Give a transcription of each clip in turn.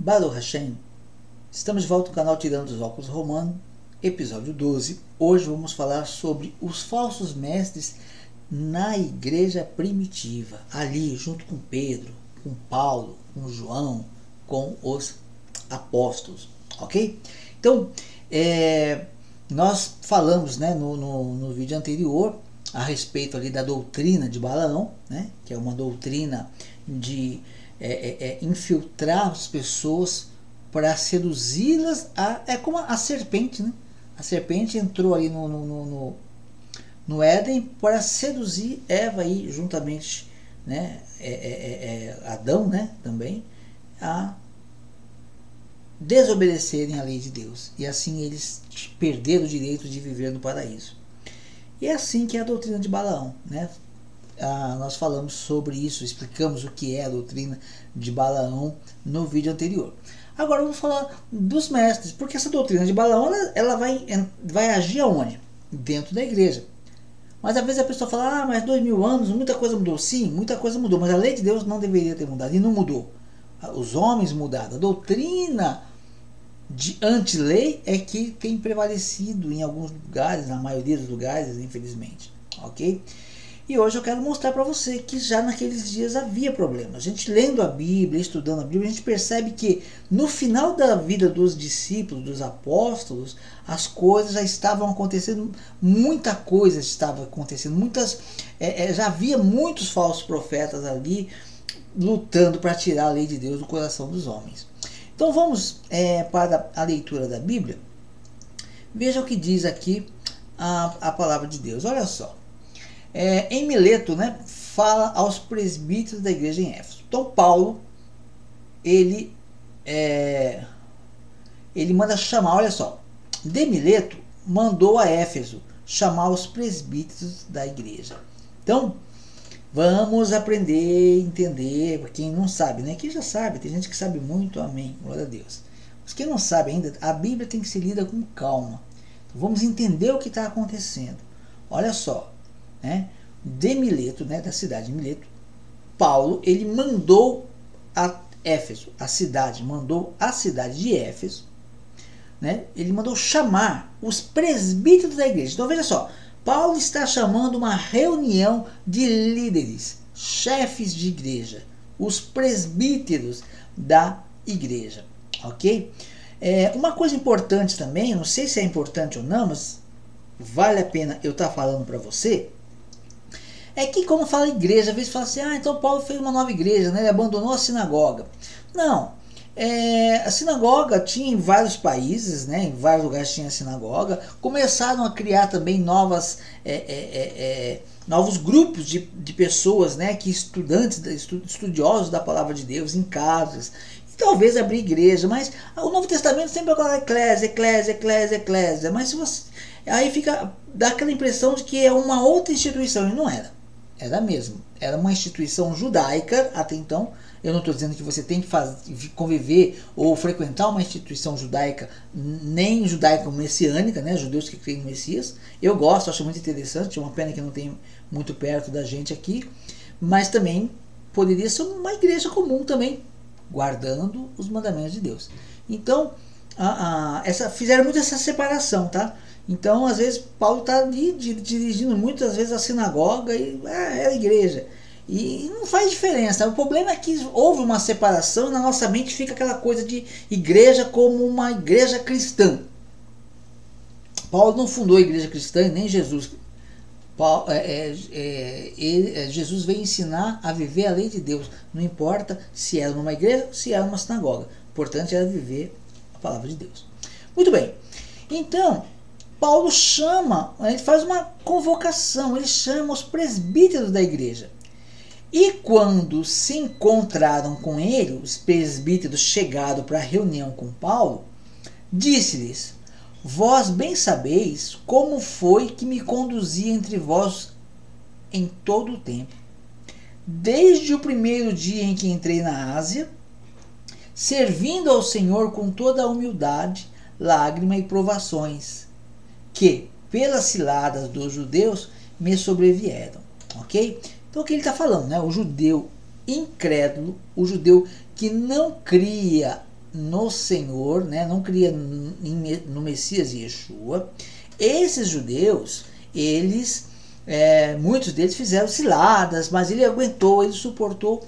Baruch Hashem, estamos de volta no canal Tirando os Óculos Romano, episódio 12. Hoje vamos falar sobre os falsos mestres na igreja primitiva, ali junto com Pedro, com Paulo, com João, com os apóstolos, ok? Então, é, nós falamos né, no, no, no vídeo anterior a respeito ali da doutrina de Balaão, né, que é uma doutrina de é, é, é infiltrar as pessoas para seduzi-las. É como a, serpente, né? A serpente entrou ali no, no, no, no Éden para seduzir Eva aí juntamente, né? É, é, Adão, né? Também a desobedecerem a lei de Deus e assim eles perderam o direito de viver no paraíso. E é assim que é a doutrina de Balaão, né? Ah, nós falamos sobre isso, explicamos o que é a doutrina de Balaão no vídeo anterior. Agora vamos falar dos mestres, porque essa doutrina de Balaão ela, ela vai, vai agir aonde? Dentro da igreja. Mas às vezes a pessoa fala, ah, mas dois mil anos, muita coisa mudou. Sim, muita coisa mudou, mas a lei de Deus não deveria ter mudado, e não mudou. Os homens mudaram. A doutrina de anti-lei é que tem prevalecido em alguns lugares, na maioria dos lugares, infelizmente. Ok? E hoje eu quero mostrar para você que já naqueles dias havia problemas. A gente lendo a Bíblia, estudando a Bíblia, a gente percebe que no final da vida dos discípulos, dos apóstolos, as coisas já estavam acontecendo, muita coisa estava acontecendo, muitas é, é, já havia muitos falsos profetas ali lutando para tirar a lei de Deus do coração dos homens. Então vamos é, para a leitura da Bíblia. Veja o que diz aqui a, a palavra de Deus. Olha só. É, em Mileto, né, fala aos presbíteros da igreja em Éfeso. Então Paulo, ele, é, ele manda chamar, olha só, de Mileto mandou a Éfeso chamar os presbíteros da igreja. Então, vamos aprender, entender, quem não sabe, né? Quem já sabe, tem gente que sabe muito, amém, glória a Deus. Mas quem não sabe ainda, a Bíblia tem que ser lida com calma. Então, vamos entender o que está acontecendo. Olha só, né, de Mileto, né, da cidade de Mileto, Paulo ele mandou a Éfeso, a cidade, mandou a cidade de Éfeso, né, ele mandou chamar os presbíteros da igreja. Então veja só, Paulo está chamando uma reunião de líderes, chefes de igreja, os presbíteros da igreja, ok? É, uma coisa importante também, não sei se é importante ou não, mas vale a pena eu estar tá falando para você, é que como fala igreja, às vezes fala assim, ah, então Paulo fez uma nova igreja, né? ele abandonou a sinagoga. Não, é, a sinagoga tinha em vários países, né, em vários lugares tinha sinagoga. Começaram a criar também novas, é, é, é, é novos grupos de, de pessoas, né, que estudantes, estudiosos da palavra de Deus em casas. E talvez abrir igreja, mas o Novo Testamento sempre fala eclésia, eclésia, eclésia, eclésia. Mas se você, aí fica dá aquela impressão de que é uma outra instituição e não era era mesmo. Era uma instituição judaica até então. Eu não estou dizendo que você tem que fazer, conviver ou frequentar uma instituição judaica, nem judaica messiânica, né? judeus que creem no Messias. Eu gosto, acho muito interessante. É uma pena que não tem muito perto da gente aqui. Mas também poderia ser uma igreja comum também, guardando os mandamentos de Deus. Então, a, a, essa, fizeram muito essa separação, tá? Então, às vezes, Paulo está dirigindo muitas vezes a sinagoga e é, é a igreja. E não faz diferença. O problema é que houve uma separação e na nossa mente fica aquela coisa de igreja como uma igreja cristã. Paulo não fundou a igreja cristã e nem Jesus. Paulo, é, é, é, é, Jesus veio ensinar a viver a lei de Deus. Não importa se era numa igreja, se era numa sinagoga. O importante era viver a palavra de Deus. Muito bem. Então, Paulo chama, ele faz uma convocação, ele chama os presbíteros da igreja. E quando se encontraram com ele, os presbíteros chegaram para a reunião com Paulo, disse-lhes: Vós bem sabeis como foi que me conduzi entre vós em todo o tempo, desde o primeiro dia em que entrei na Ásia, servindo ao Senhor com toda a humildade, lágrima e provações que, pelas ciladas dos judeus, me sobrevieram. Ok? Então o que ele está falando? Né? O judeu incrédulo, o judeu que não cria no Senhor, né? não cria no Messias Yeshua. Esses judeus, eles, é, muitos deles fizeram ciladas, mas ele aguentou, ele suportou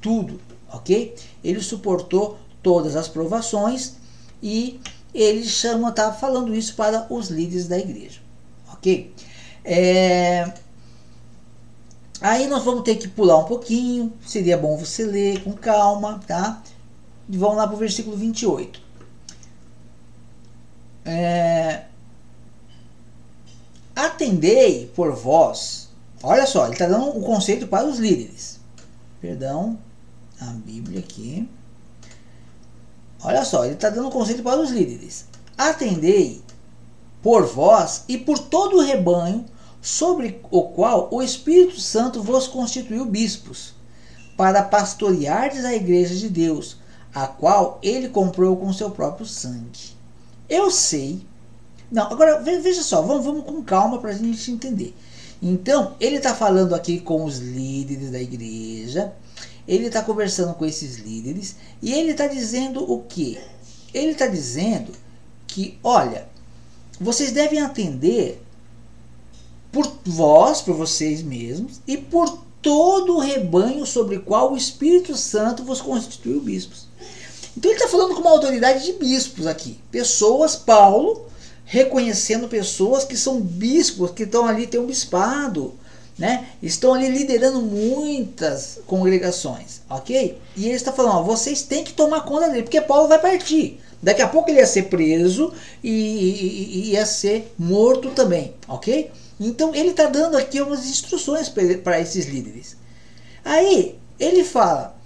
tudo, ok? Ele suportou todas as provações e ele chama, tá falando isso para os líderes da igreja, ok? É, aí nós vamos ter que pular um pouquinho, seria bom você ler com calma, tá? E vamos lá para o versículo 28. É, Atendei por vós. Olha só, ele está dando o um conceito para os líderes. Perdão, a Bíblia aqui. Olha só, ele está dando conselho para os líderes. Atendei por vós e por todo o rebanho sobre o qual o Espírito Santo vos constituiu bispos, para pastoreardes a igreja de Deus, a qual ele comprou com seu próprio sangue. Eu sei. Não, agora veja só, vamos, vamos com calma para a gente entender. Então, ele está falando aqui com os líderes da igreja ele está conversando com esses líderes e ele está dizendo o que? Ele está dizendo que, olha, vocês devem atender por vós, por vocês mesmos, e por todo o rebanho sobre qual o Espírito Santo vos constituiu bispos. Então ele está falando com uma autoridade de bispos aqui. Pessoas, Paulo, reconhecendo pessoas que são bispos, que estão ali, tem um bispado né? Estão ali liderando muitas congregações, ok? E ele está falando, ó, vocês têm que tomar conta dele, porque Paulo vai partir. Daqui a pouco ele ia ser preso e, e, e ia ser morto também, ok? Então ele está dando aqui umas instruções para esses líderes. Aí ele fala,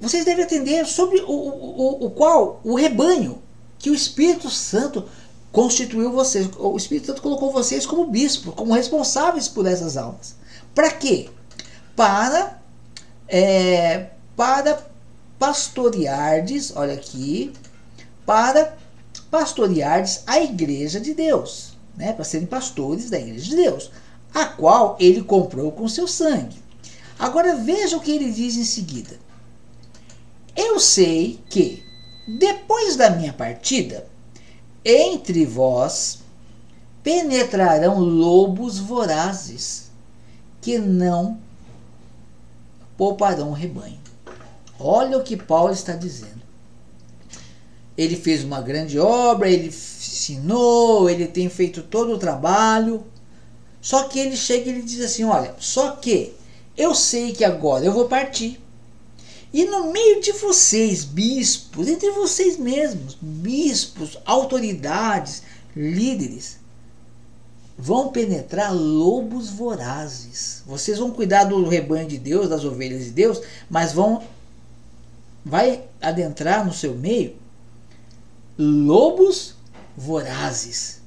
vocês devem atender sobre o, o, o qual o rebanho que o Espírito Santo constituiu vocês, o Espírito Santo colocou vocês como bispos, como responsáveis por essas almas. Para quê? Para é, para pastoreardes, olha aqui, para pastoreardes a igreja de Deus, né? Para serem pastores da igreja de Deus, a qual ele comprou com seu sangue. Agora veja o que ele diz em seguida. Eu sei que depois da minha partida entre vós penetrarão lobos vorazes, que não pouparão o rebanho. Olha o que Paulo está dizendo. Ele fez uma grande obra, ele ensinou, ele tem feito todo o trabalho. Só que ele chega e ele diz assim: Olha, só que eu sei que agora eu vou partir. E no meio de vocês, bispos, entre vocês mesmos, bispos, autoridades, líderes, vão penetrar lobos vorazes. Vocês vão cuidar do rebanho de Deus, das ovelhas de Deus, mas vão vai adentrar no seu meio lobos vorazes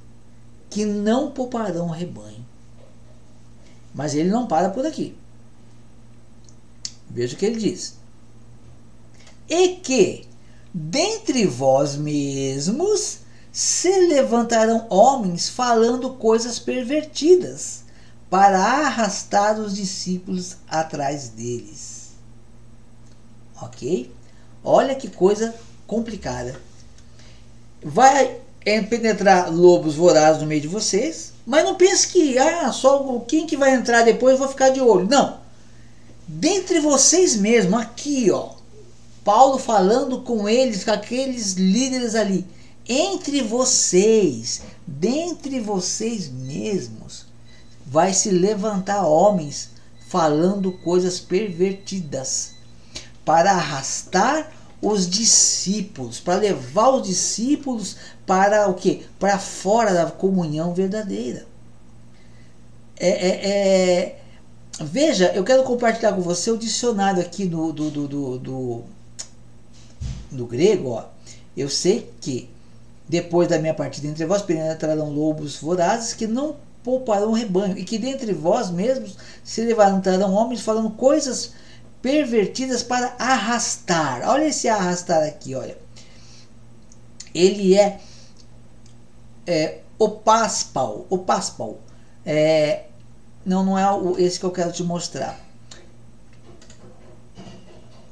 que não pouparão o rebanho. Mas ele não para por aqui. Veja o que ele diz e que dentre vós mesmos se levantarão homens falando coisas pervertidas para arrastar os discípulos atrás deles. Ok? Olha que coisa complicada. Vai penetrar lobos vorazes no meio de vocês, mas não pense que ah, só quem que vai entrar depois eu vou ficar de olho. Não. Dentre vocês mesmos, aqui, ó, Paulo falando com eles, com aqueles líderes ali. Entre vocês, dentre vocês mesmos, vai se levantar homens falando coisas pervertidas para arrastar os discípulos, para levar os discípulos para o que? Para fora da comunhão verdadeira. É, é, é, veja, eu quero compartilhar com você o dicionário aqui do, do, do, do, do grego, ó, eu sei que depois da minha partida entre vós penetrarão lobos vorazes que não pouparão o rebanho, e que dentre vós mesmos se levantarão homens falando coisas pervertidas para arrastar. Olha esse arrastar aqui, olha. Ele é, é o paspal, o paspal. É, não, não é esse que eu quero te mostrar.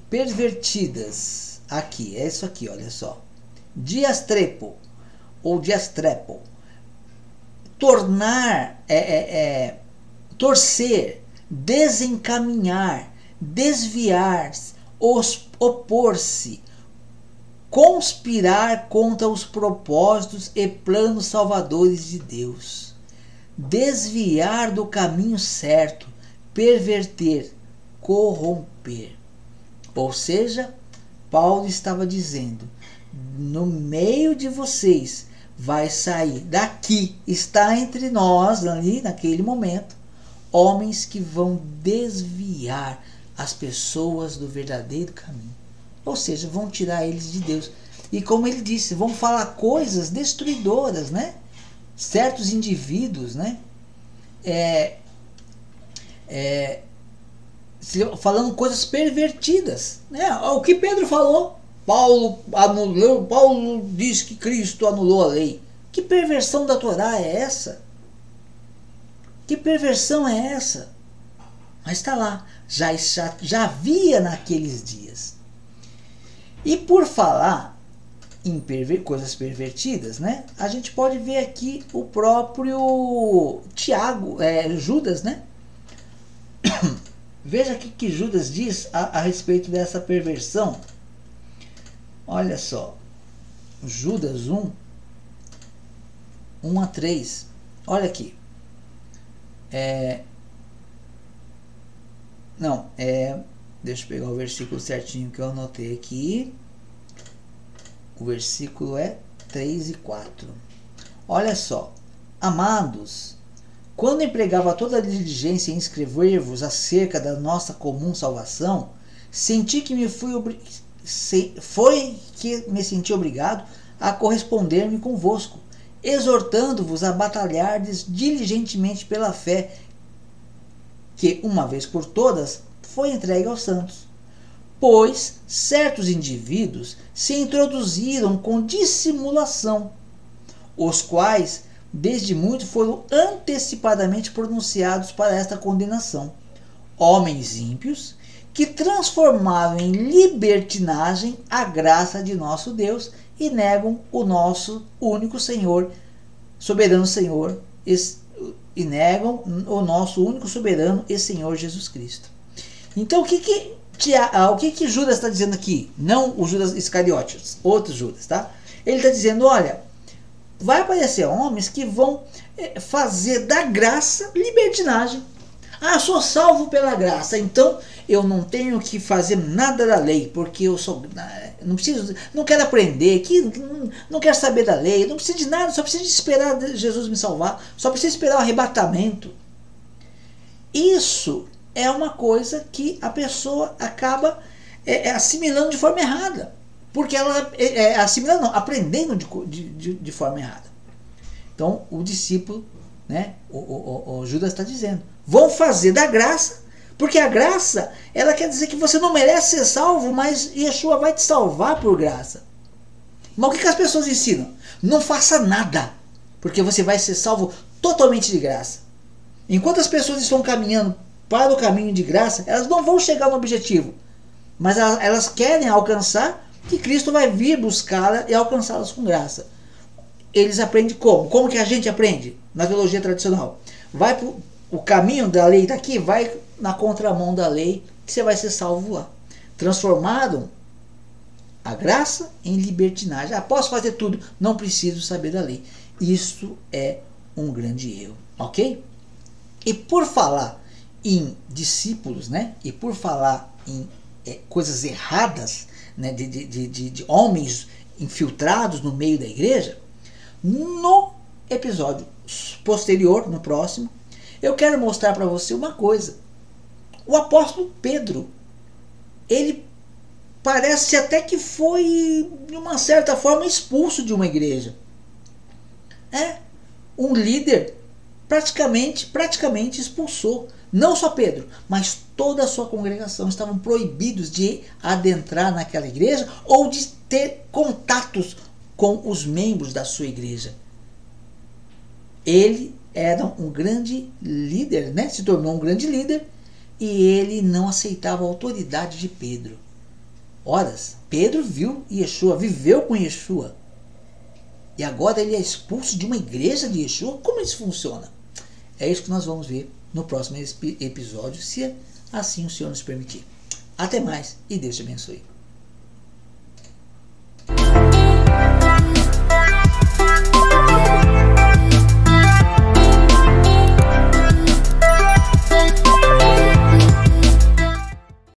Pervertidas aqui, é isso aqui, olha só. Diastrepo ou diastrepo. Tornar, é, é, é torcer, desencaminhar, desviar, opor-se, conspirar contra os propósitos e planos salvadores de Deus, desviar do caminho certo, perverter, corromper. Ou seja, Paulo estava dizendo: no meio de vocês vai sair daqui, está entre nós ali naquele momento, homens que vão desviar as pessoas do verdadeiro caminho. Ou seja, vão tirar eles de Deus. E como ele disse, vão falar coisas destruidoras, né? Certos indivíduos, né? É, é, falando coisas pervertidas, né? O que Pedro falou, Paulo anulou, Paulo diz que Cristo anulou a lei. Que perversão da Torá é essa? Que perversão é essa? Mas está lá, já, já, já havia naqueles dias. E por falar em perver coisas pervertidas, né? A gente pode ver aqui o próprio Tiago, é, Judas, né? Veja o que, Judas diz a, a respeito dessa perversão. Olha só, Judas 1, 1 a 3. Olha aqui. É, não, é Deixa eu pegar o versículo certinho que eu anotei aqui. O versículo é 3 e 4. Olha só. Amados, quando empregava toda a diligência em escrever-vos acerca da nossa comum salvação, senti que me fui foi que me senti obrigado a corresponder-me convosco, exortando-vos a batalhardes diligentemente pela fé, que uma vez por todas foi entregue aos santos. Pois certos indivíduos se introduziram com dissimulação, os quais desde muito foram antecipadamente pronunciados para esta condenação. Homens ímpios que transformaram em libertinagem a graça de nosso Deus e negam o nosso único Senhor, soberano Senhor, e negam o nosso único soberano e Senhor Jesus Cristo. Então o que que, ah, o que, que Judas está dizendo aqui? Não o Judas Iscariotes, outro Judas, tá? Ele está dizendo, olha, vai aparecer homens que vão eh, fazer da graça libertinagem. Ah, sou salvo pela graça, então eu não tenho que fazer nada da lei, porque eu sou não preciso, não quero aprender, que não, quero saber da lei, não preciso de nada, só preciso esperar Jesus me salvar, só preciso esperar o arrebatamento. Isso é uma coisa que a pessoa acaba é, é, assimilando de forma errada. Porque ela é, é assimilando, aprendendo de, de, de, forma errada. Então o discípulo, né, o, o, o Judas está dizendo, vão fazer da graça, porque a graça, ela quer dizer que você não merece ser salvo, mas Yeshua vai te salvar por graça. Mas o que, que as pessoas ensinam? Não faça nada, porque você vai ser salvo totalmente de graça. Enquanto as pessoas estão caminhando para o caminho de graça, elas não vão chegar no objetivo, mas elas querem alcançar que Cristo vai vir buscá-la e alcançá-las com graça. Eles aprendem como? Como que a gente aprende? Na teologia tradicional. Vai pro, o caminho da lei daqui, vai na contramão da lei, que você vai ser salvo lá. Transformado a graça em libertinagem. Ah, posso fazer tudo, não preciso saber da lei. Isso é um grande erro, ok? E por falar em discípulos, né? E por falar em é, coisas erradas, né? De, de, de, de homens infiltrados no meio da igreja, no episódio posterior, no próximo, eu quero mostrar para você uma coisa. O apóstolo Pedro, ele parece até que foi, de uma certa forma, expulso de uma igreja. É, um líder praticamente, praticamente expulsou não só Pedro, mas toda a sua congregação estavam proibidos de adentrar naquela igreja ou de ter contatos com os membros da sua igreja. Ele era um grande líder, né? se tornou um grande líder, e ele não aceitava a autoridade de Pedro. horas, Pedro viu Yeshua, viveu com Yeshua. E agora ele é expulso de uma igreja de Yeshua? Como isso funciona? É isso que nós vamos ver no próximo episódio, se assim o Senhor nos permitir. Até mais e Deus te abençoe.